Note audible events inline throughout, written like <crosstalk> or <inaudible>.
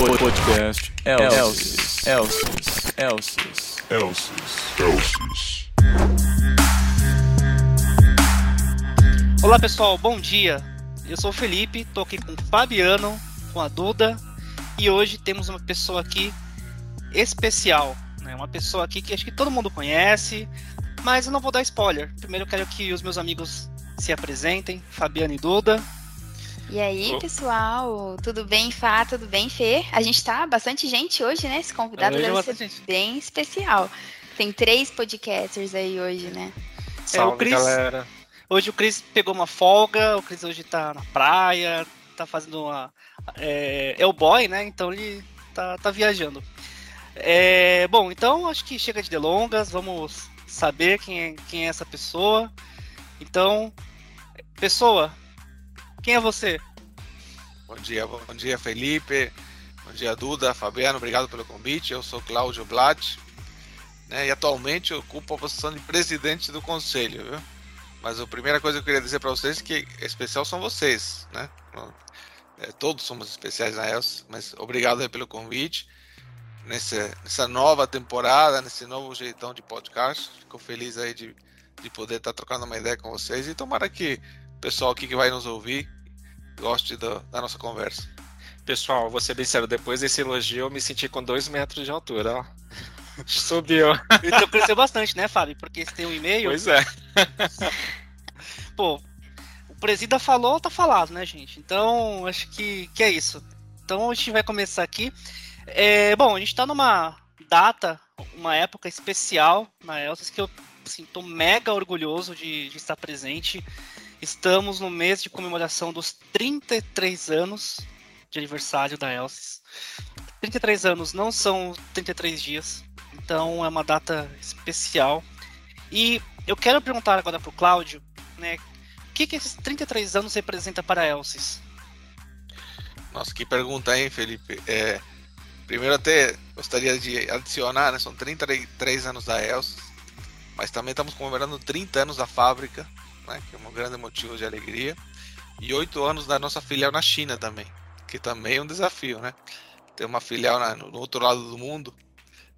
Podcast Elsis. Elsis. Elsis. Elsis. Elsis. Olá pessoal, bom dia. Eu sou o Felipe, tô aqui com o Fabiano, com a Duda e hoje temos uma pessoa aqui especial, né? Uma pessoa aqui que acho que todo mundo conhece, mas eu não vou dar spoiler. Primeiro eu quero que os meus amigos se apresentem, Fabiano e Duda. E aí, pessoal, tudo bem, Fá? Tudo bem, Fê? A gente tá bastante gente hoje, né? Esse convidado Hoje é deve ser bastante gente. bem especial. Tem três podcasters aí hoje, né? o Cris. galera. Hoje o Cris pegou uma folga, o Cris hoje tá na praia, tá fazendo uma. É, é o boy, né? Então ele tá, tá viajando. É, bom, então acho que chega de delongas, vamos saber quem é, quem é essa pessoa. Então, pessoa, quem é você? Bom dia, bom dia Felipe, bom dia Duda, Fabiano, obrigado pelo convite. Eu sou Cláudio Blatt, né, e atualmente ocupo a posição de presidente do conselho, viu? Mas a primeira coisa que eu queria dizer para vocês é que especial são vocês, né? É, todos somos especiais na ELS, mas obrigado pelo convite. Nessa, nessa nova temporada, nesse novo jeitão de podcast, fico feliz aí de, de poder estar trocando uma ideia com vocês e tomara que pessoal aqui que vai nos ouvir goste do, da nossa conversa. Pessoal, vou ser bem sério, depois desse elogio eu me senti com dois metros de altura, ó. <laughs> Subiu. Então cresceu bastante, né, Fábio? Porque você tem um e-mail. Pois é. <laughs> Pô, o presida falou, tá falado, né, gente? Então, acho que, que é isso. Então, a gente vai começar aqui. É, bom, a gente tá numa data, uma época especial na Elsis que eu assim, tô mega orgulhoso de, de estar presente. Estamos no mês de comemoração dos 33 anos de aniversário da Elsis. 33 anos não são 33 dias, então é uma data especial. E eu quero perguntar agora pro Cláudio, né, o que, que esses 33 anos representa para a Elsis? Nossa, que pergunta, hein, Felipe? É, primeiro, até gostaria de adicionar, né? São 33 anos da ELS, mas também estamos comemorando 30 anos da fábrica, né? Que é um grande motivo de alegria, e 8 anos da nossa filial na China também, que também é um desafio, né? Ter uma filial na, no outro lado do mundo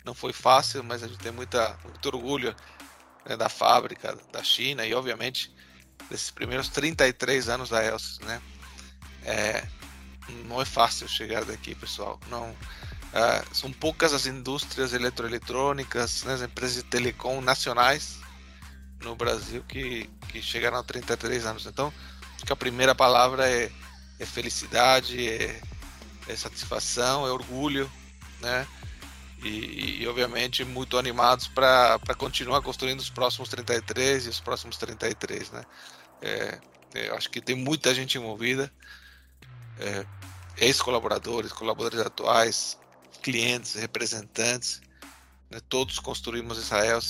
não foi fácil, mas a gente tem muita, muito orgulho né, da fábrica da China e, obviamente, desses primeiros 33 anos da ELS, né? É, não é fácil chegar daqui, pessoal. Não, ah, são poucas as indústrias eletroeletrônicas, né, as empresas de telecom nacionais no Brasil que, que chegaram a 33 anos. Então, acho que a primeira palavra é, é felicidade, é, é satisfação, é orgulho, né? E, e obviamente muito animados para continuar construindo os próximos 33 e os próximos 33, né? É, é, eu acho que tem muita gente envolvida, é, ex-colaboradores, colaboradores atuais, clientes, representantes, né? todos construímos Israel,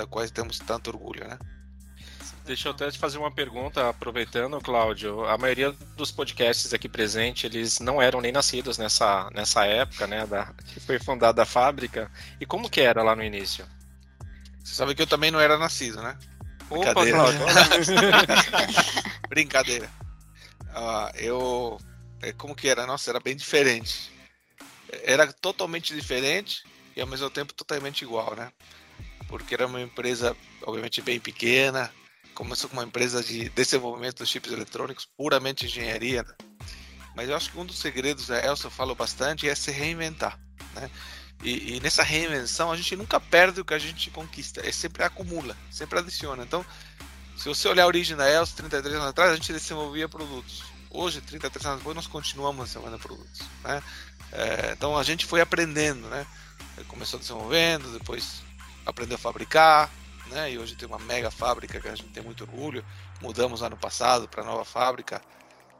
da qual temos tanto orgulho, né? Deixa eu até te fazer uma pergunta, aproveitando, Cláudio. A maioria dos podcasts aqui presentes, eles não eram nem nascidos nessa, nessa época, né? Da, que foi fundada a fábrica. E como que era lá no início? Você sabe que eu também não era nascido, né? Opa, Brincadeira. <laughs> <laughs> Brincadeira. Ah, eu. é, Como que era? Nossa, era bem diferente. Era totalmente diferente e ao mesmo tempo totalmente igual, né? Porque era uma empresa, obviamente, bem pequena. Começou com uma empresa de desenvolvimento de chips eletrônicos, puramente engenharia. né? Mas eu acho que um dos segredos, a Elsa falou bastante, é se reinventar. Né? E, e nessa reinvenção a gente nunca perde o que a gente conquista, é sempre acumula, sempre adiciona. Então, se você olhar a origem da Elsa 33 anos atrás, a gente desenvolvia produtos. Hoje, 33 anos depois, nós continuamos desenvolvendo produtos. Né? É, então a gente foi aprendendo, né? Começou desenvolvendo, depois aprendeu a fabricar, né? E hoje tem uma mega fábrica que a gente tem muito orgulho. Mudamos ano passado para nova fábrica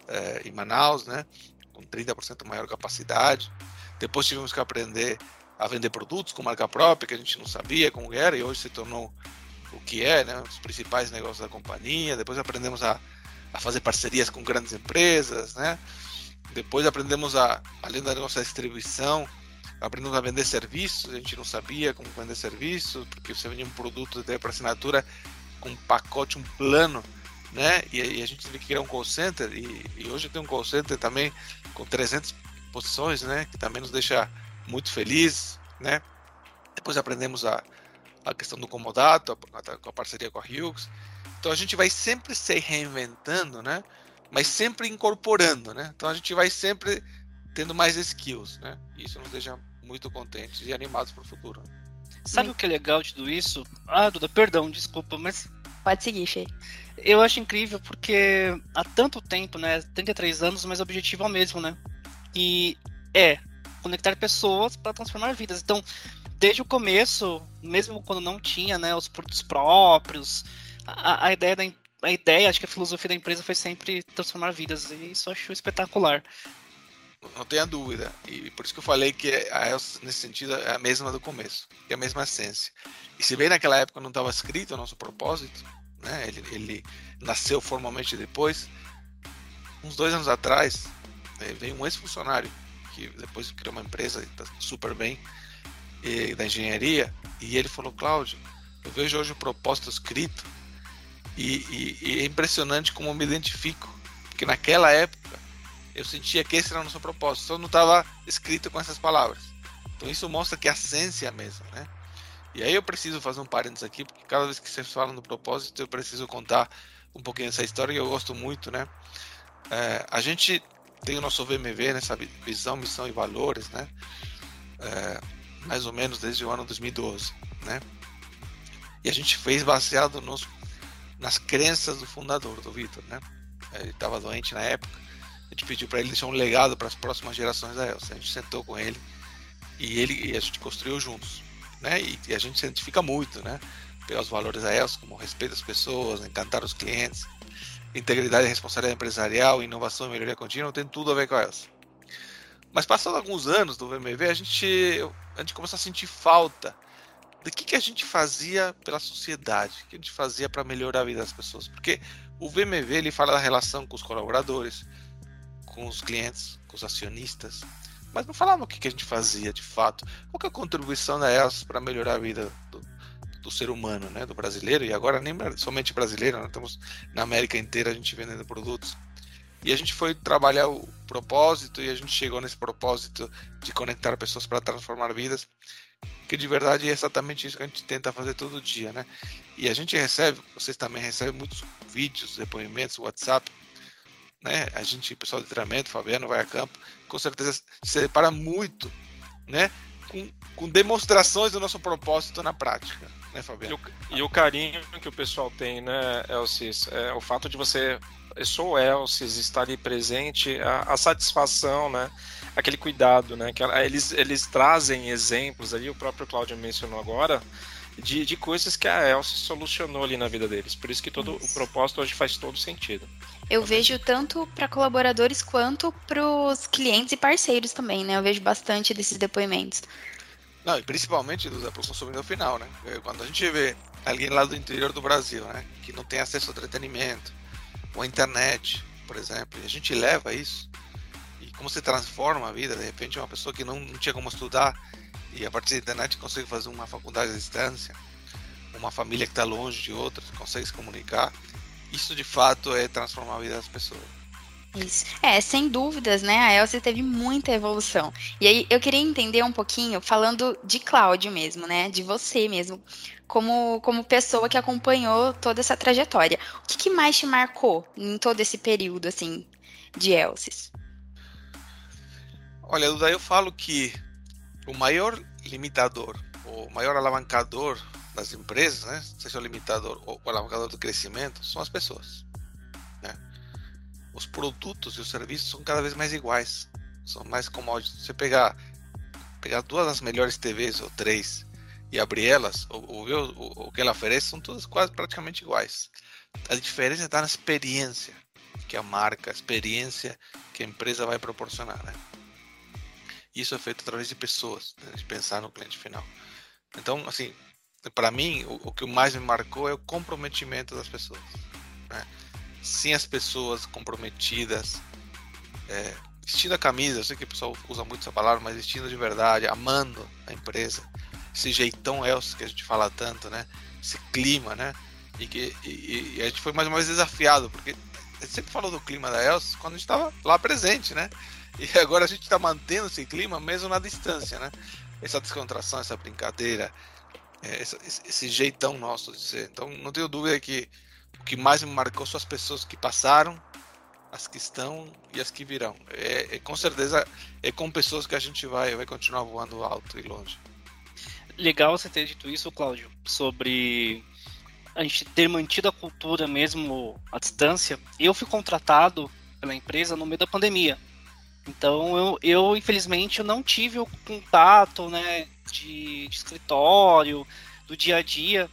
é, em Manaus, né? Com 30% maior capacidade. Depois tivemos que aprender a vender produtos com marca própria, que a gente não sabia como era, e hoje se tornou o que é, né? Os principais negócios da companhia. Depois aprendemos a, a fazer parcerias com grandes empresas, né? Depois aprendemos a, além da nossa distribuição, aprendemos a vender serviços. A gente não sabia como vender serviços, porque você vendia um produto para assinatura com um pacote, um plano, né? E aí a gente teve que criar um call center. E, e hoje tem um call center também com 300 posições, né? Que também nos deixa muito felizes, né? Depois aprendemos a, a questão do comodato, a, com a parceria com a Hughes. Então a gente vai sempre se reinventando, né? Mas sempre incorporando, né? Então a gente vai sempre tendo mais skills, né? Isso nos deixa muito contentes e animados para o futuro. Sabe o que é legal de tudo isso? Ah, Duda, perdão, desculpa, mas Pode seguir, Fê. eu acho incrível porque há tanto tempo, né? 33 anos, mas o objetivo é o mesmo, né? E é conectar pessoas para transformar vidas. Então, desde o começo, mesmo quando não tinha, né, os produtos próprios, a, a ideia da a ideia, acho que a filosofia da empresa foi sempre transformar vidas. E isso eu acho espetacular. Não tenha dúvida. E por isso que eu falei que a ELS, nesse sentido, é a mesma do começo. É a mesma essência. E se bem naquela época não estava escrito o nosso propósito, né? Ele, ele nasceu formalmente depois. Uns dois anos atrás, eh, veio um ex-funcionário que depois criou uma empresa, está super bem, eh, da engenharia, e ele falou, Cláudio, eu vejo hoje o propósito escrito e, e- e é impressionante como eu me identifico. Porque naquela época eu sentia que esse era o nosso propósito, só não estava escrito com essas palavras. Então isso mostra que a essência é a mesma, né? E aí eu preciso fazer um parênteses aqui, porque cada vez que vocês falam do propósito, eu preciso contar um pouquinho dessa história que eu gosto muito, né? É, a gente tem o nosso VMV, nessa vi- visão, missão e valores, né? É, mais ou menos desde o ano 2012, né? E a gente fez baseado nos, nas crenças do fundador, do Vitor, né? Ele estava doente na época, a gente pediu para ele deixar um legado para as próximas gerações da Elsa. A gente sentou com ele e ele e a gente construiu juntos, né? E, e a gente se identifica muito, né? Pelos valores da Elsa, como respeito às pessoas, encantar os clientes, integridade e responsabilidade empresarial, inovação e melhoria contínua, tem tudo a ver com a Elsa. Mas passando alguns anos do VMV, a gente, a gente começou a sentir falta do que, que a gente fazia pela sociedade, o que a gente fazia para melhorar a vida das pessoas. Porque o VMV ele fala da relação com os colaboradores, com os clientes, com os acionistas, mas não falava o que, que a gente fazia de fato. Qual é a contribuição da ELS para melhorar a vida do, do ser humano, né, do brasileiro, e agora nem somente brasileiro, nós estamos na América inteira a gente vendendo produtos. E a gente foi trabalhar o propósito e a gente chegou nesse propósito de conectar pessoas para transformar vidas, que de verdade é exatamente isso que a gente tenta fazer todo dia, né? E a gente recebe, vocês também recebem muitos vídeos, depoimentos, WhatsApp, né? A gente, o pessoal de treinamento, Fabiano vai a campo, com certeza se depara muito, né? Com, com demonstrações do nosso propósito na prática, né, E Fabiano? o, e o carinho que o pessoal tem, né, Elcis? É, o fato de você. Eu sou o Elcis, estar ali presente, a, a satisfação, né? Aquele cuidado, né? Que eles, eles trazem exemplos ali, o próprio Cláudio mencionou agora, de, de coisas que a Elcis solucionou ali na vida deles. Por isso que todo o propósito hoje faz todo sentido. Eu vejo tanto para colaboradores quanto para os clientes e parceiros também, né? Eu vejo bastante desses depoimentos. Não, e principalmente o consumidor final, né? Eh, Quando a gente vê alguém lá do interior do Brasil, né? Que não tem acesso ao entretenimento, ou à internet, por exemplo, e a gente leva isso, e como se transforma a vida, de repente uma pessoa que não, não tinha como estudar, e a partir da internet consegue fazer uma faculdade à distância, uma família que está longe de outra, consegue se comunicar, isso de fato é transformar a vida das pessoas. Isso. É, sem dúvidas, né? A Elsa teve muita evolução. E aí eu queria entender um pouquinho, falando de Cláudio mesmo, né? De você mesmo, como, como pessoa que acompanhou toda essa trajetória. O que, que mais te marcou em todo esse período, assim, de Elsis? Olha, daí eu falo que o maior limitador, o maior alavancador das empresas, né, seja o limitador ou o alavancador do crescimento, são as pessoas. né? Os produtos e os serviços são cada vez mais iguais, são mais commodities. Você pegar, pegar duas das melhores TVs ou três e abrir elas, ou, ver o, o- o que ela oferece, são todas quase praticamente iguais. A diferença está na experiência que a marca, a experiência que a empresa vai proporcionar. Né? Isso é feito através de pessoas, né, de pensar no cliente final. Então, assim, para mim, o, o que mais me marcou é o comprometimento das pessoas. né? Sem as pessoas comprometidas, é, vestindo a camisa, eu sei que o pessoal usa muito essa palavra, mas vestindo de verdade, amando a empresa, esse jeitão Elcio que a gente fala tanto, né? Esse clima, né? E que e, e a gente foi mais uma vez desafiado, porque a gente sempre falou do clima da Elcio quando a gente estava lá presente, né? E <laughs> agora a gente está mantendo esse clima mesmo na distância, né? Essa descontração, essa brincadeira, é, esse, esse jeitão nosso de ser. Então, não tenho dúvida que o que mais me marcou são as pessoas que passaram, as que estão e as que virão. É, é, com certeza é com pessoas que a gente vai, vai continuar voando alto e longe. Legal você ter dito isso, Cláudio, sobre a gente ter mantido a cultura mesmo à distância. Eu fui contratado pela empresa no meio da pandemia. Então eu, eu infelizmente eu não tive o contato né, de, de escritório, do dia a dia.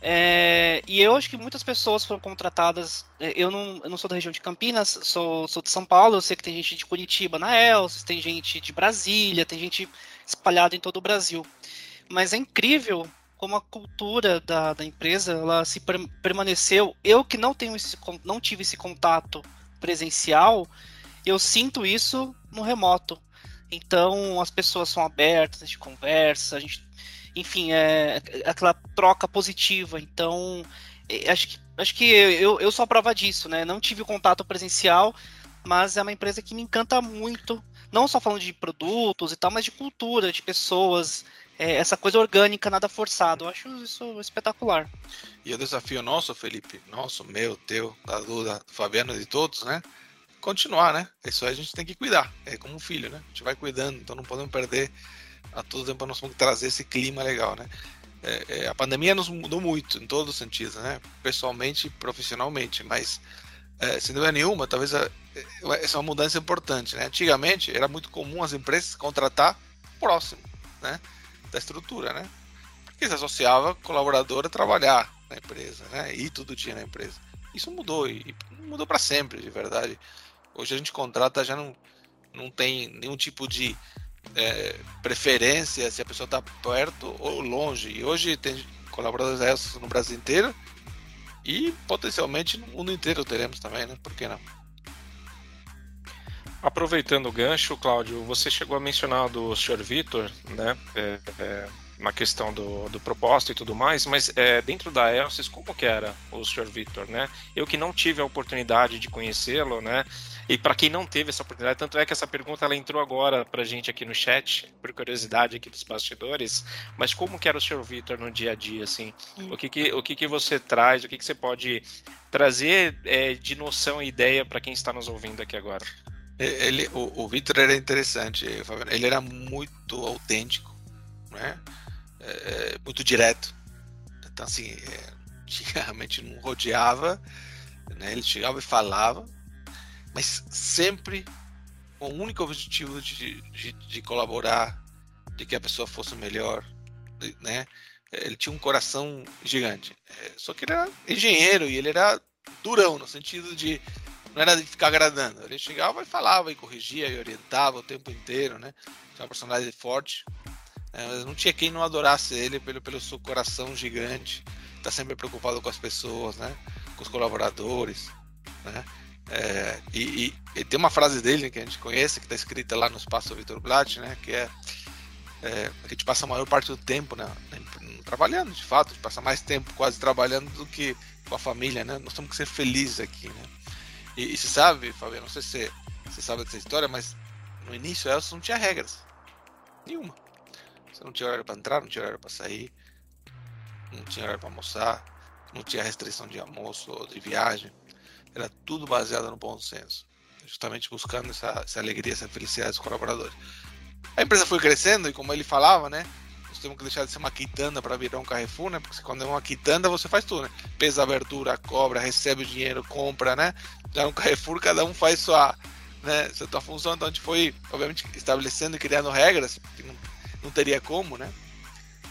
É, e eu acho que muitas pessoas foram contratadas. É, eu não, eu não sou da região de Campinas, sou, sou de São Paulo. Eu sei que tem gente de Curitiba na Elsis, tem gente de Brasília, tem gente espalhada em todo o Brasil. Mas é incrível como a cultura da, da empresa ela se per, permaneceu. Eu que não tenho esse, não tive esse contato presencial, eu sinto isso no remoto. Então as pessoas são abertas, a gente conversa, a gente enfim, é, é aquela troca positiva. Então, é, acho que, acho que eu, eu sou a prova disso, né? Não tive contato presencial, mas é uma empresa que me encanta muito. Não só falando de produtos e tal, mas de cultura, de pessoas, é, essa coisa orgânica, nada forçado. Eu acho isso espetacular. E o desafio nosso, Felipe, nosso, meu, teu, da Duda, do Fabiano de todos, né? Continuar, né? Isso a gente tem que cuidar. É como um filho, né? A gente vai cuidando, então não podemos perder a todo tempo nós vamos trazer esse clima legal, né? É, é, a pandemia nos mudou muito em todos os sentidos, né? Pessoalmente e profissionalmente, mas é, sem dúvida nenhuma, talvez a, é, essa é uma mudança importante, né? Antigamente era muito comum as empresas contratar próximo, né? Da estrutura, né? Porque se associava colaborador a trabalhar na empresa, né? E tudo tinha na empresa. Isso mudou e, mudou para sempre, de verdade. Hoje a gente contrata já não não tem nenhum tipo de é, preferência se a pessoa está perto ou longe. E hoje tem colaboradores no Brasil inteiro e potencialmente no mundo inteiro teremos também, né? Por que não? Aproveitando o gancho, Cláudio, você chegou a mencionar do Sr. Vitor, né? É, é, na questão do, do propósito e tudo mais, mas é, dentro da Elsys, como que era o Sr. Vitor, né? Eu que não tive a oportunidade de conhecê-lo, né? E para quem não teve essa oportunidade, tanto é que essa pergunta ela entrou agora para gente aqui no chat, por curiosidade aqui dos bastidores, mas como que era o Sr. Vitor no dia a dia, assim? Hum. O que que, o que, que você traz, o que, que você pode trazer é, de noção e ideia para quem está nos ouvindo aqui agora? Ele, o, o Vitor era interessante, ele era muito autêntico, né? É, muito direto. Então, assim, é, <laughs> realmente não rodeava, né? ele chegava e falava, mas sempre com o único objetivo de, de, de, colaborar, de que a pessoa fosse melhor, né? Ele tinha um coração gigante. É, só que ele era engenheiro e ele era durão, no sentido de não era de ficar agradando. Ele chegava e falava, e corrigia, e orientava o tempo inteiro, né? Tinha uma personalidade forte. É, não tinha quem não adorasse ele pelo, pelo seu coração gigante. Tá sempre preocupado com as pessoas, né? Com os colaboradores, né? É, e, e, e, tem uma frase dele que a gente conhece, que está escrita lá no espaço Vitor Blatt, né, que é, é, a gente passa a maior parte do tempo né, trabalhando, de fato, a gente passa mais tempo quase trabalhando do que com a família, né? Nós temos que ser felizes aqui, né? E, e se sabe, Fabio, não sei se você, você sabe dessa história, mas no início Elson não tinha regras nenhuma. Você não tinha horário para entrar, não tinha horário para sair, não tinha horário para almoçar, não tinha restrição de almoço ou de viagem. Era tudo baseado no bom senso, justamente buscando essa, essa alegria, essa felicidade dos colaboradores. A empresa foi crescendo e, como ele falava, né? Nós temos que deixar de ser uma quitanda para virar um Carrefour, né? Porque quando é uma quitanda, você faz tudo, né? Pesa abertura, cobra, recebe o dinheiro, compra, né? Já no Carrefour, cada um faz sua, né, sua função. Então a gente foi, obviamente, estabelecendo e criando regras, que não, não teria como, né?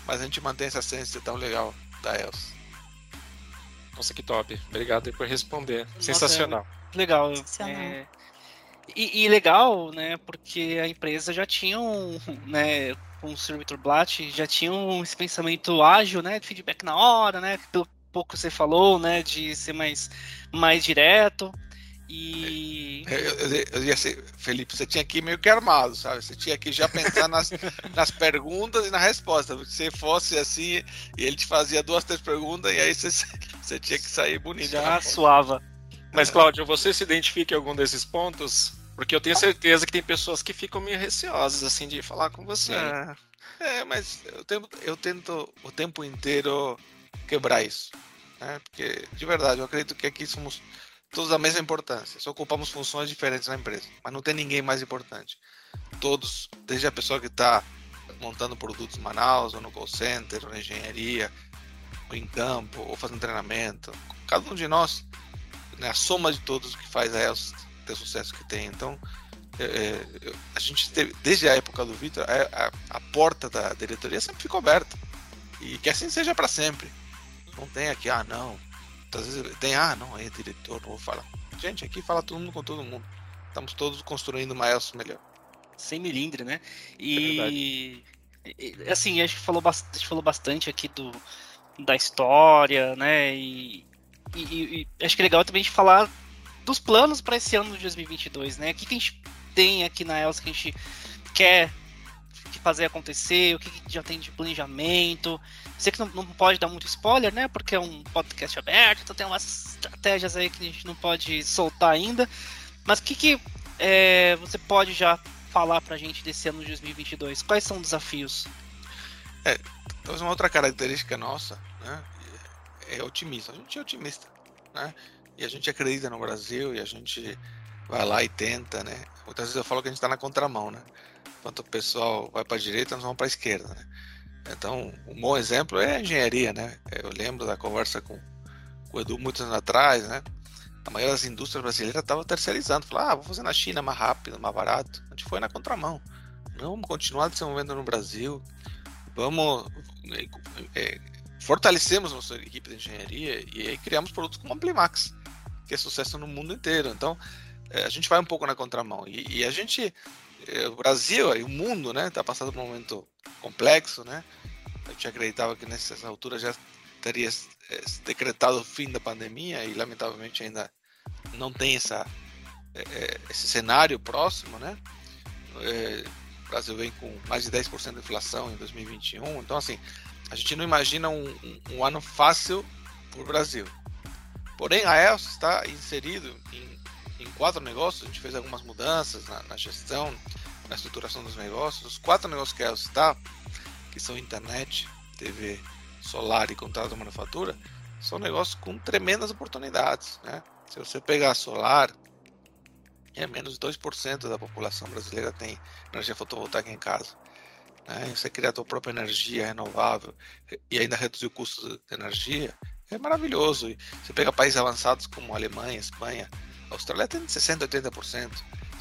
Mas a gente mantém essa essência tão legal da Elsa. Nossa, que top. Obrigado por responder. Nossa, Sensacional. É legal. Sensacional. É... E, e, legal, né? Porque a empresa já tinha um, né? Com o Sr. Victor Blatt, já tinha um esse pensamento ágil, né? De feedback na hora, né? Pelo pouco que você falou, né? De ser mais, mais direto. E. Eu, eu, eu ia ser, Felipe, você tinha que ir meio que armado, sabe? Você tinha que já pensar nas, <laughs> nas perguntas e na resposta. Se você fosse assim, e ele te fazia duas, três perguntas, e aí você, você tinha que sair bonito. Já suava. Mas, Cláudio, você se identifica em algum desses pontos? Porque eu tenho certeza que tem pessoas que ficam meio receosas, assim, de falar com você. É, é, mas eu tento, eu tento o tempo inteiro quebrar isso. Né? Porque, de verdade, eu acredito que aqui somos todos da mesma importância. Só ocupamos funções diferentes na empresa. Mas não tem ninguém mais importante. Todos, desde a pessoa que está montando produtos em Manaus, ou no call center, ou na engenharia, ou em campo, ou fazendo treinamento. Cada um de nós, né, a soma de todos que faz a ELS ter sucesso que tem. Então, é, é, a gente teve, desde a época do Vitor, a, a, a, porta da diretoria sempre ficou aberta. E que assim seja para sempre. Não tem aqui, ah, não. Às vezes tem, ah, não, é diretor, não vou falar. Gente, aqui fala todo mundo com todo mundo. Estamos todos construindo uma ELS melhor sem milindre, né? E, é assim, a gente falou, bastante, a gente falou bastante aqui do, da história, né? E, e, e, acho que é legal também a gente falar dos planos para esse ano de 2022, né? O que, que a gente tem aqui na ELS que a gente quer fazer acontecer, o que, que já tem de planejamento. Sei que não, não, pode dar muito spoiler, né? Porque é um podcast aberto, então tem umas estratégias aí que a gente não pode soltar ainda. Mas o que, que é, você pode já falar pra gente desse ano de 2022? Quais são os desafios? É, talvez uma outra característica nossa, né, é otimismo. A gente é otimista, né? E a gente acredita no Brasil e a gente vai lá e tenta, né? Muitas vezes eu falo que a gente está na contramão, né? Enquanto o pessoal vai para a direita, nós vamos para a esquerda, né? Então, um bom exemplo é a engenharia, né? Eu lembro da conversa com, com o Edu muitos anos atrás, né? a maioria das indústrias brasileiras estava terceirizando. Falava, ah, vou fazer na China mais rápido, mais barato. A gente foi na contramão. Não, vamos continuar desenvolvendo no Brasil. Vamos. É, fortalecemos nossa equipe de engenharia e aí criamos produtos como Amplimax, que é sucesso no mundo inteiro. Então, é, a gente vai um pouco na contramão. E, e a gente. É, o Brasil e o mundo, né, está passando por um momento complexo, né? A gente acreditava que nessa altura já teria é, decretado o fim da pandemia e lamentavelmente ainda não tem essa, é, esse cenário próximo, né? o Brasil vem com mais de 10% de inflação em 2021, então assim, a gente não imagina um, um, ano fácil para o Brasil. Porém, a ELS está inserido em, em, quatro negócios, a gente fez algumas mudanças na, na, gestão, na estruturação dos negócios. Os quatro negócios que a ELS está, que são internet, TV, solar e contrato de manufatura, são negócios com tremendas oportunidades. Né? Se você pegar solar, é menos de 2% da população brasileira tem energia fotovoltaica em casa. Né? Você criar a sua própria energia renovável e ainda reduzir o custo de energia, é maravilhoso. Você pega países avançados como Alemanha, Espanha, Austrália tem 60%, 80%.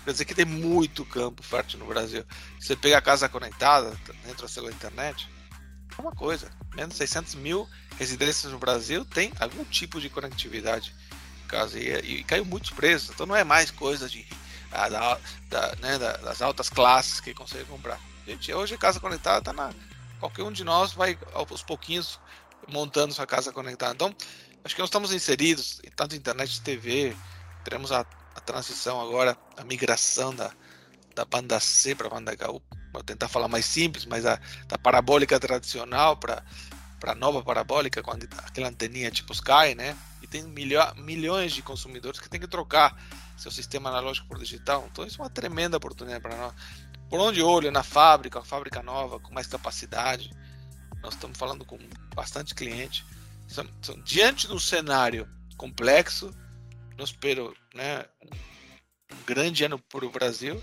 Quer dizer que tem muito campo fértil no Brasil. Você pega a casa conectada da sua internet, é uma coisa. Menos de 600 mil residências no Brasil têm algum tipo de conectividade. Caso, e, e caiu muitos preços. Então não é mais coisa de, a, da, da, né, das altas classes que conseguem comprar. Gente, hoje casa conectada está na. Qualquer um de nós vai aos pouquinhos montando sua casa conectada. Então, acho que nós estamos inseridos em tanto internet TV. Teremos a, a transição agora, a migração da, da banda C para a banda H. Vou tentar falar mais simples, mas a da parabólica tradicional para para nova parabólica com aquela anteninha tipo Sky, né? E tem milho, milhões de consumidores que tem que trocar seu sistema analógico por digital. Então isso é uma tremenda oportunidade para nós. Por onde olho na fábrica, fábrica nova com mais capacidade. Nós estamos falando com bastante cliente. Então, diante de um cenário complexo, eu espero né, um grande ano para o Brasil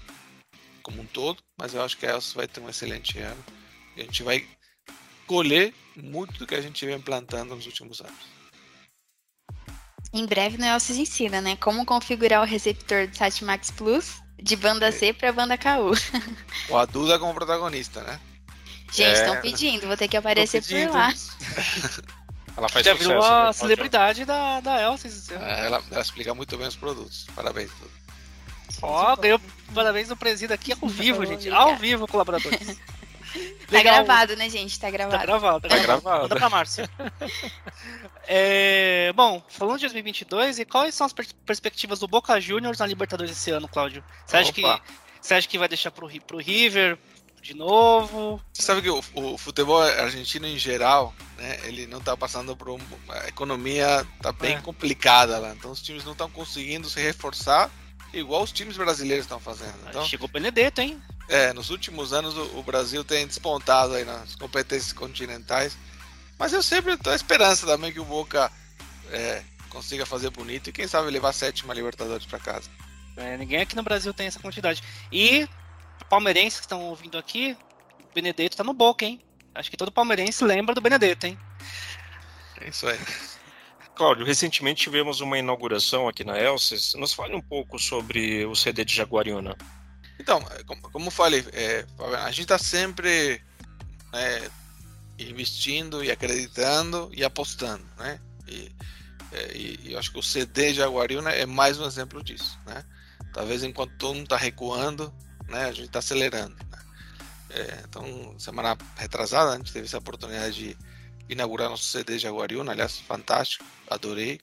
como um todo, mas eu acho que a Elsa vai ter um excelente ano. E a gente vai colher muito do que a gente vem plantando nos últimos anos. Em breve no Elsis ensina, né? Como configurar o receptor do SatMax Plus de banda C para banda KU. <laughs> O a Duda como protagonista, né? Gente, estão é... pedindo, vou ter que aparecer por lá. <laughs> ela faz Já virou a né? celebridade da, da Elsis. É, ela, ela explica muito bem os produtos. Parabéns. Ó, ganhou parabéns do presídio aqui ao vivo, gente. Ao vivo, colaboradores. <laughs> Tá gravado, né, gente? Tá gravado. Tá gravado, tá, tá gravado. Manda pra Márcia. <laughs> é, bom, falando de 2022, e quais são as perspectivas do Boca Juniors na Libertadores esse ano, Cláudio? Você acha, que, você acha que vai deixar pro, pro River de novo? Você sabe que o, o futebol argentino em geral, né, ele não tá passando por uma a economia tá bem é. complicada lá, então os times não estão conseguindo se reforçar igual os times brasileiros estão fazendo. Então, Chegou o Benedetto, hein? é, nos últimos anos o, o Brasil tem despontado aí nas competências continentais. Mas eu sempre tô à esperança também que o Boca é, consiga fazer bonito e quem sabe levar a sétima Libertadores para casa. É, ninguém aqui no Brasil tem essa quantidade. E palmeirenses que estão ouvindo aqui, o Benedetto tá no Boca, hein? Acho que todo palmeirense lembra do Benedetto, hein? É isso aí. Cláudio, recentemente tivemos uma inauguração aqui na Elsis. Nos fale um pouco sobre o CD de Jaguariúna. Então, é, como, falei, é, a gente está sempre né, investindo e acreditando e apostando, né? E, é, e, e eu acho que o CD Jaguariúna é mais um exemplo disso, né? Talvez enquanto todo mundo está recuando, né, a gente está acelerando. né? É, então, semana retrasada a gente teve essa oportunidade de inaugurar nosso CD Jaguariúna, aliás, fantástico, adorei,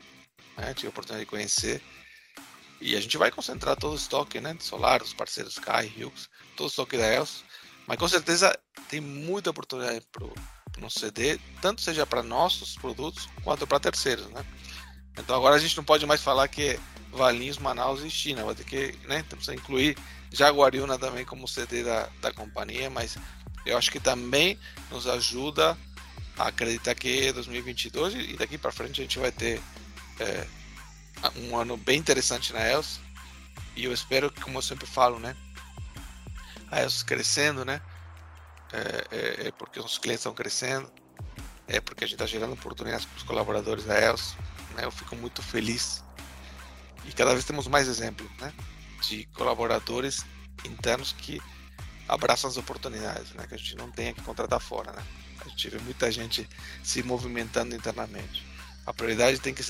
né? tive a oportunidade de conhecer. E a gente vai concentrar todo o estoque, né? De Solar, dos parceiros Sky, Hughes, todo o estoque da Els. Mas com certeza tem muita oportunidade para o nosso CD, tanto seja para nossos produtos quanto para terceiros, né? Então agora a gente não pode mais falar que é Valinhos, Manaus e China, vai ter que, né? Temos que incluir Jaguariúna também como CD da, da companhia, mas eu acho que também nos ajuda a acreditar que 2022 e daqui para frente a gente vai ter é, um ano bem interessante na ELS e eu espero que, como eu sempre falo, né, a ELS crescendo, né, é, é, é porque os clientes estão crescendo, é porque a gente está gerando oportunidades para os colaboradores da ELS, né, eu fico muito feliz. E cada vez temos mais exemplos, né, de colaboradores internos que abraçam as oportunidades, né, que a gente não tenha que contratar fora, né, a gente vê muita gente se movimentando internamente a prioridade tem que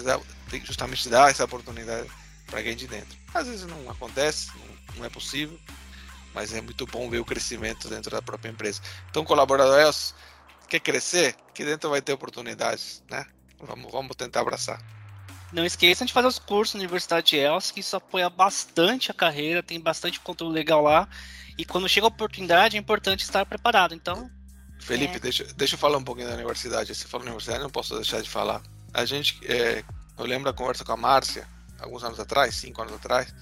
tem que justamente dar essa oportunidade para quem de dentro. Às vezes não acontece, não, é possível, mas é muito bom ver o crescimento dentro da própria empresa. Então, colaboradores, quer crescer? Aqui dentro vai ter oportunidades, né? Vamos, vamos tentar abraçar. Não esqueçam de fazer os cursos na Universidade de Els, que isso apoia bastante a carreira, tem bastante conteúdo legal lá. E quando chega a oportunidade, é importante estar preparado. Então. Felipe, É. deixa, deixa eu falar um pouquinho da universidade. Você falou universidade, não posso deixar de falar. A gente, é, eu lembro da conversa com a Márcia, alguns anos atrás, cinco anos atrás,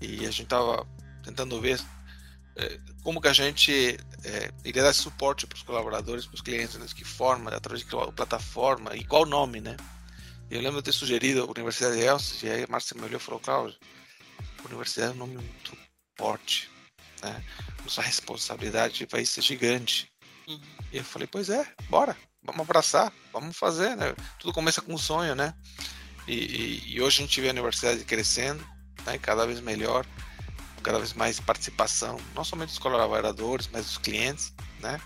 e a gente tava tentando ver é, como que a gente é, iria dar suporte para os colaboradores, para os clientes, né, que forma, através de qual plataforma e qual nome, né? Eu lembro de ter sugerido a Universidade de Elsis, e aí a Márcia me olhou e falou, Cláudio, universidade é um nome muito forte, né? Nossa responsabilidade vai ser gigante. Uhum. E eu falei, pois é, bora, vamos abraçar, vamos fazer, né? Tudo começa com um sonho, né? E, e, e hoje a gente vê a universidade crescendo, né? cada vez melhor, cada vez mais participação, não somente dos colaboradores, mas dos clientes, né?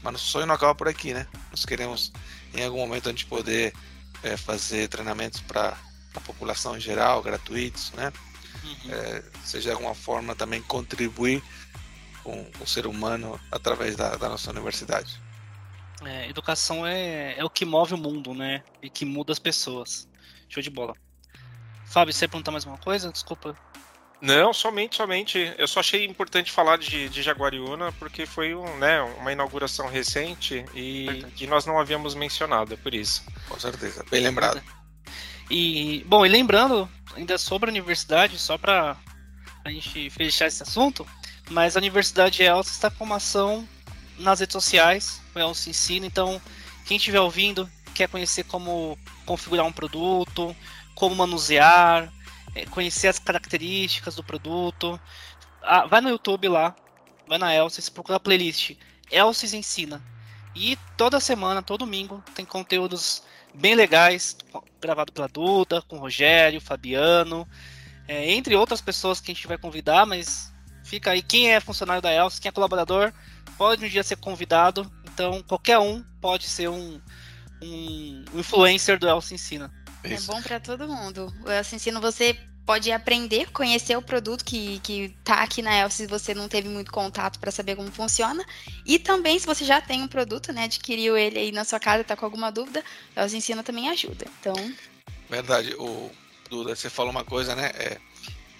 Mas nosso sonho não acaba por aqui, né? Nós queremos, em algum momento, a gente poder é, fazer treinamentos para a população em geral, gratuitos, né? Uhum. É, seja de alguma forma também contribuir com o ser humano através da, da nossa universidade. É, educação é, é o que move o mundo, né? E que muda as pessoas. Show de bola. Fábio, você ia perguntar mais uma coisa? Desculpa. Não, somente, somente. Eu só achei importante falar de, de Jaguariúna porque foi um, né, uma inauguração recente e, Verdade. e nós não havíamos mencionado, é por isso. Com certeza, bem lembrado. E, bom, e lembrando, ainda sobre a universidade, só para a gente fechar esse assunto, mas a Universidade Elsa está com uma ação nas redes sociais, o Elsa ensina, então quem estiver ouvindo, quer conhecer como configurar um produto, como manusear, conhecer as características do produto, ah, vai no YouTube lá, vai na Elsis, procura a playlist Elsis Ensina. E toda semana, todo domingo, tem conteúdos bem legais, gravado pela Duda, com o Rogério, Fabiano, é, entre outras pessoas que a gente vai convidar, mas fica aí, quem é funcionário da Elsis, quem é colaborador, pode um dia ser convidado, então qualquer um pode ser um, um influencer do Elsis Ensina. É Isso. bom para todo mundo. O Elcio Ensino você pode aprender, conhecer o produto que, que tá aqui na Elcio se você não teve muito contato para saber como funciona. E também, se você já tem um produto, né, adquiriu ele aí na sua casa, tá com alguma dúvida, o Elcio Ensino também ajuda. Então, Verdade, o Duda, você falou uma coisa, né? É,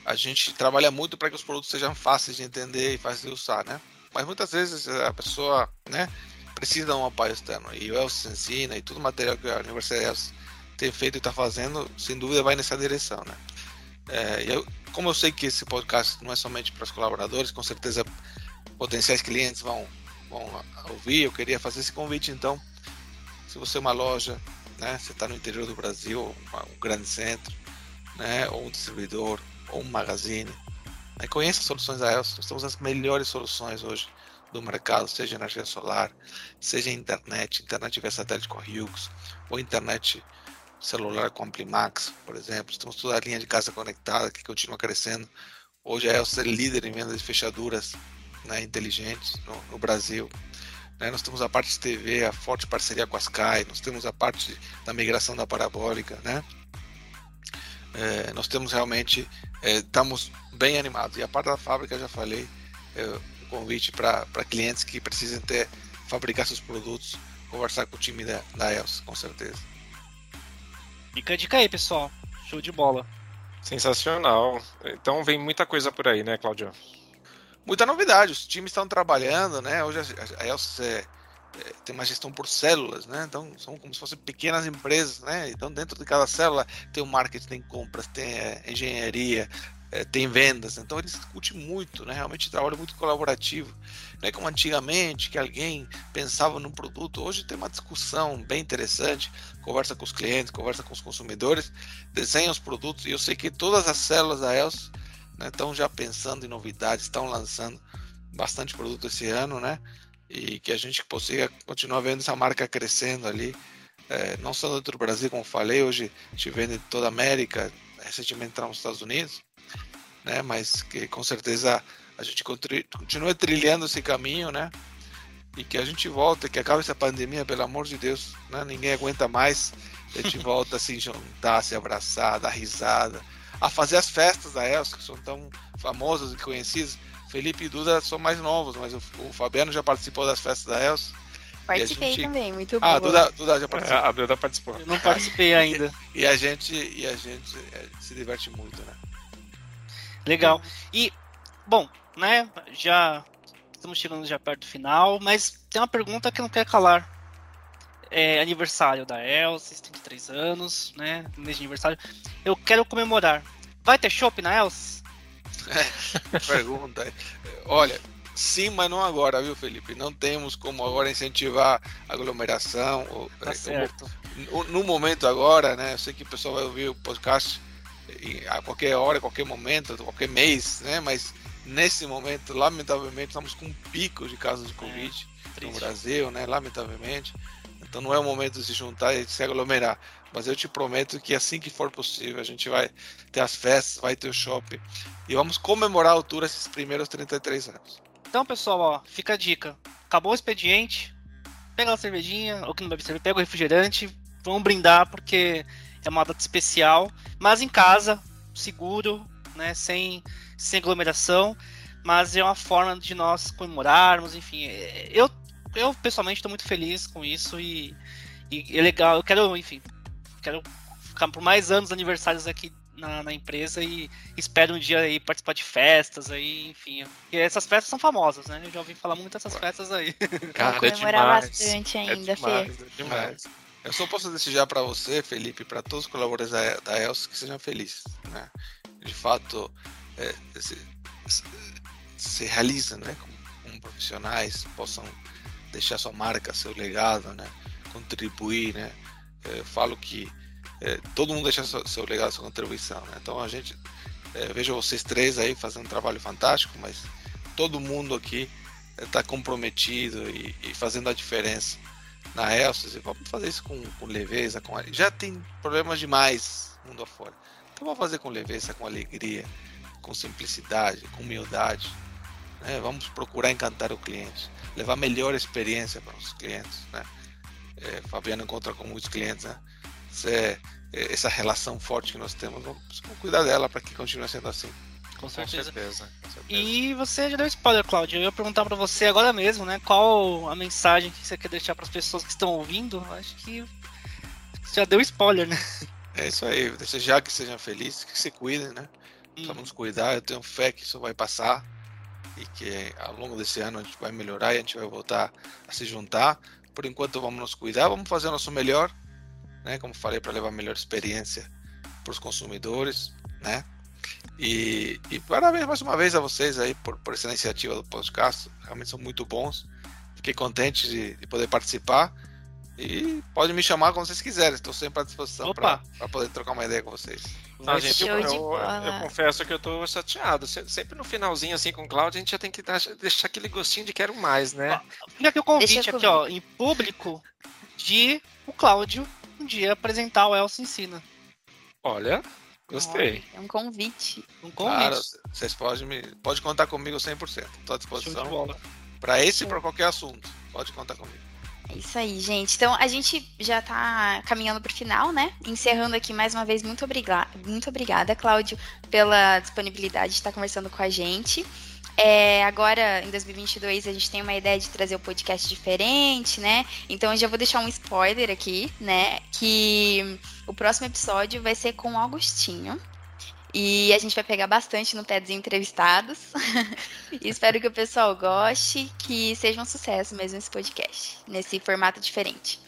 a gente trabalha muito para que os produtos sejam fáceis de entender e fáceis de usar, né? Mas muitas vezes a pessoa, né, precisa de um apoio externo. E o Elcio ensina e todo o material que a Universidade Elcio tem feito e está fazendo, sem dúvida vai nessa direção, né? É, eu, como eu sei que esse podcast não é somente para os colaboradores, com certeza potenciais clientes vão, vão ouvir. Eu queria fazer esse convite, então, se você é uma loja, né, você está no interior do Brasil, um grande centro, né, ou um distribuidor, ou um magazine, né, conheça as soluções da ELSA. Nós temos as melhores soluções hoje do mercado, seja energia solar, seja internet, internet via satélite com a Hughes, ou internet celular com Amplimax, por exemplo. Temos toda a linha de casa conectada que continua crescendo. Hoje a Elsa é líder em venda de fechaduras né, inteligentes no, no Brasil. Né, nós temos a parte de TV, a forte parceria com a Sky, nós temos a parte da migração da parabólica, né? É, nós temos realmente, é, estamos bem animados. E a parte da fábrica, já falei, é, um convite para clientes que precisem ter, fabricar seus produtos, conversar com o time da, da ELSA, com certeza. Fica a dica aí, pessoal. Show de bola. Sensacional. Então vem muita coisa por aí, né, Claudio? Muita novidade. Os times estão trabalhando, né? Hoje a Elsa é, é, tem uma gestão por células, né? Então são como se fossem pequenas empresas, né? Então dentro de cada célula tem o marketing, tem compras, tem é, engenharia, é, tem vendas, então eles discutem muito, né? realmente trabalho muito colaborativo. Não é como antigamente que alguém pensava num produto, hoje tem uma discussão bem interessante, conversa com os clientes, conversa com os consumidores, desenha os produtos, e eu sei que todas as células da ELS né, estão já pensando em novidades, estão lançando bastante produto esse ano, né? E que a gente consiga continuar vendo essa marca crescendo ali, é, não só dentro do Brasil, como falei, hoje gente vende em toda a América, recentemente entramos nos Estados Unidos, né? Mas que com certeza a gente continua trilhando esse caminho, né? E que a gente volta, que acabe essa pandemia, pelo amor de Deus, né? Ninguém aguenta mais. A gente <laughs> volta a se juntar, se abraçar, dar risada, a fazer as festas da Elsa, que são tão famosas e conhecidas. Felipe e Duda são mais novos, mas o, o Fabiano já participou das festas da Elsa. Participei gente... também, muito bom. Ah, Duda, Duda já participou. É, a Duda participou. Eu não participei ainda. e, e, a gente, e a gente é, se diverte muito, né? Legal. E, bom, né, já estamos chegando já perto do final, mas tem uma pergunta que não quer calar. É aniversário da Els, 33 anos, né, mês de aniversário. Eu quero comemorar. Vai ter shopping na Els? É, <laughs> pergunta. Olha, sim, mas não agora, viu, Felipe? Não temos como agora incentivar aglomeração. Tá certo. No momento agora, né, eu sei que o pessoal vai ouvir o podcast a qualquer hora, a qualquer momento, a qualquer mês, né? Mas nesse momento, lamentavelmente, estamos com um pico de casos de é, Covid é, no Brasil, né? Lamentavelmente. Então não é o momento de se juntar e de se aglomerar. Mas eu te prometo que assim que for possível, a gente vai ter as festas, vai ter o shopping e vamos comemorar a altura esses primeiros 33 anos. Então, pessoal, ó, fica a dica. Acabou o expediente, pega uma cervejinha, ou que não bebe cerveja, pega o refrigerante, vamos brindar porque é uma data especial, mas em casa, seguro, né, sem, sem aglomeração, mas é uma forma de nós comemorarmos, enfim. É, eu, eu pessoalmente estou muito feliz com isso e, e, é legal. Eu quero, enfim, quero ficar por mais anos aniversários aqui na, na, empresa e espero um dia aí participar de festas aí, enfim. E essas festas são famosas, né? Eu já ouvi falar muito dessas festas aí. <laughs> Cara, Vou comemorar é bastante ainda, é demais, Fê. É demais. Eu só posso desejar para você, Felipe, para todos os colaboradores da, da ELS que sejam felizes. Né? De fato, é, se, se, realizam né? como, como, profissionais, possam deixar sua marca, seu legado, né? contribuir. Né? Eu falo que é, todo mundo deixa seu, seu, legado, sua contribuição. Né? Então a gente, é, vejo vocês três aí fazendo um trabalho fantástico, mas todo mundo aqui está comprometido e, e fazendo a diferença na Elsa, vamos fazer isso com, com leveza, com já tem problemas demais mundo afora. Então vamos fazer com leveza, com alegria, com simplicidade, com humildade. Né? Vamos procurar encantar o cliente, levar a melhor experiência para os clientes. Né? É, Fabiano encontra com muitos clientes. Né? É, é, essa relação forte que nós temos, vamos, vamos cuidar dela para que continue sendo assim. Com certeza. Com certeza, com certeza. E você já deu spoiler, Claudio. Eu ia perguntar para você agora mesmo, né? Qual a mensagem que você quer deixar para as pessoas que estão ouvindo? Acho que já deu spoiler, né? É isso aí. Desejar que sejam felizes, que se cuidem, né? Hum. Vamos cuidar. Eu tenho fé que isso vai passar e que ao longo desse ano a gente vai melhorar e a gente vai voltar a se juntar. Por enquanto, vamos nos cuidar, vamos fazer o nosso melhor, né? Como falei, para levar a melhor experiência para os consumidores, né? E, e parabéns mais uma vez a vocês aí por, por essa iniciativa do podcast. Realmente são muito bons. Fiquei contente de, de poder participar. E pode me chamar quando vocês quiserem. Estou sempre à disposição para poder trocar uma ideia com vocês. Ah, gente, eu, eu- eu confesso que eu tô chateado. Se- Sempre no finalzinho, assim, com o Cláudio, a gente já tem que dar- deixar aquele gostinho de quero mais, né? Fica aqui o convite aqui, ó, em público, de o Cláudio um dia apresentar o Elcio Ensina. Olha, gostei. É um convite. Um convite. Claro, vocês podem me pode contar comigo 100%. Estou à disposição bola. para esse e para qualquer assunto. Pode contar comigo. É isso aí, gente. Então a gente já tá caminhando pro final, né? Encerrando aqui mais uma vez, muito, obriga muito obrigada, Cláudio, pela disponibilidade de estar conversando com a gente. É, agora, em 2022, a gente tem uma ideia de trazer o podcast diferente, né? Então eu já vou deixar um spoiler aqui, né? Que o próximo episódio vai ser com o Augustinho. E a gente vai pegar bastante no pé dos entrevistados. <laughs> E espero que o pessoal goste, que seja um sucesso mesmo esse podcast, nesse formato diferente.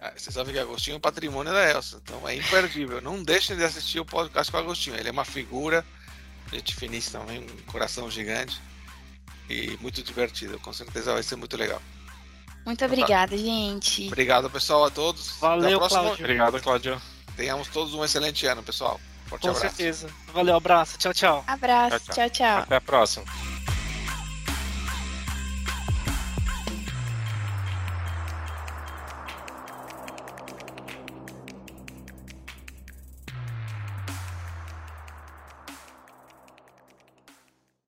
Ah, Vocês sabem que Agostinho é um patrimônio da Elsa, então é imperdível. Não deixem de assistir o podcast com o Agostinho. Ele é uma figura, gente finíssima também, um coração gigante e muito divertido. Com certeza vai ser muito legal. Muito obrigada, gente. Obrigado, pessoal, a todos. Valeu, Até a próxima. Cláudio. Obrigado, Cláudio. Tenhamos todos um excelente ano, pessoal. Forte Com abraço. certeza. Valeu, abraço. Tchau, tchau. Abraço, Tchau, tchau, tchau. Até a próxima.